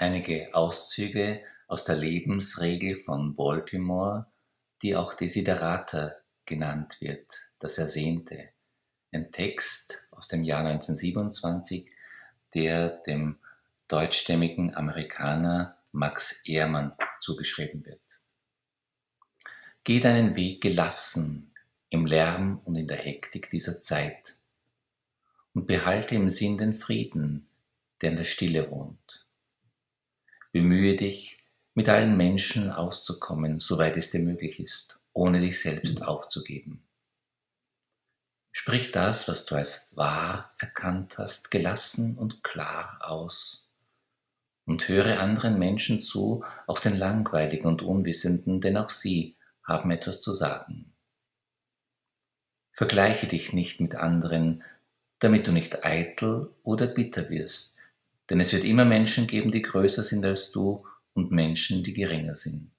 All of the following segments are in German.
Einige Auszüge aus der Lebensregel von Baltimore, die auch Desiderata genannt wird, das Ersehnte. Ein Text aus dem Jahr 1927, der dem deutschstämmigen Amerikaner Max Ehrmann zugeschrieben wird. Geh deinen Weg gelassen im Lärm und in der Hektik dieser Zeit und behalte im Sinn den Frieden, der in der Stille wohnt. Bemühe dich, mit allen Menschen auszukommen, soweit es dir möglich ist, ohne dich selbst aufzugeben. Sprich das, was du als wahr erkannt hast, gelassen und klar aus und höre anderen Menschen zu, auch den Langweiligen und Unwissenden, denn auch sie haben etwas zu sagen. Vergleiche dich nicht mit anderen, damit du nicht eitel oder bitter wirst, denn es wird immer Menschen geben, die größer sind als du und Menschen, die geringer sind.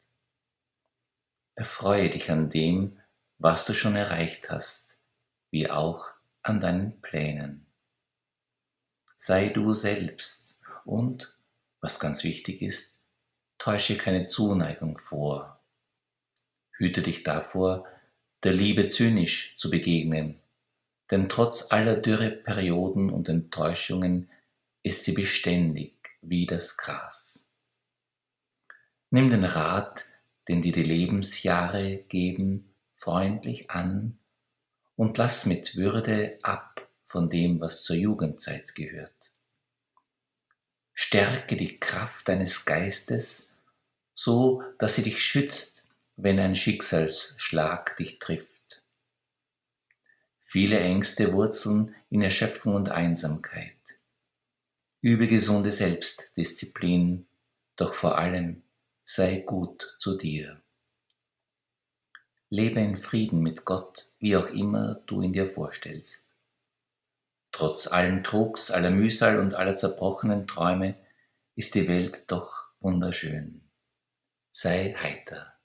Erfreue dich an dem, was du schon erreicht hast, wie auch an deinen Plänen. Sei du selbst und, was ganz wichtig ist, täusche keine Zuneigung vor. Hüte dich davor, der Liebe zynisch zu begegnen, denn trotz aller Dürreperioden und Enttäuschungen ist sie beständig wie das Gras. Nimm den Rat, den dir die Lebensjahre geben, freundlich an und lass mit Würde ab von dem, was zur Jugendzeit gehört. Stärke die Kraft deines Geistes, so dass sie dich schützt, wenn ein Schicksalsschlag dich trifft. Viele Ängste wurzeln in Erschöpfung und Einsamkeit. Übe gesunde Selbstdisziplin, doch vor allem sei gut zu dir. Lebe in Frieden mit Gott, wie auch immer du ihn dir vorstellst. Trotz allen Trugs, aller Mühsal und aller zerbrochenen Träume ist die Welt doch wunderschön. Sei heiter.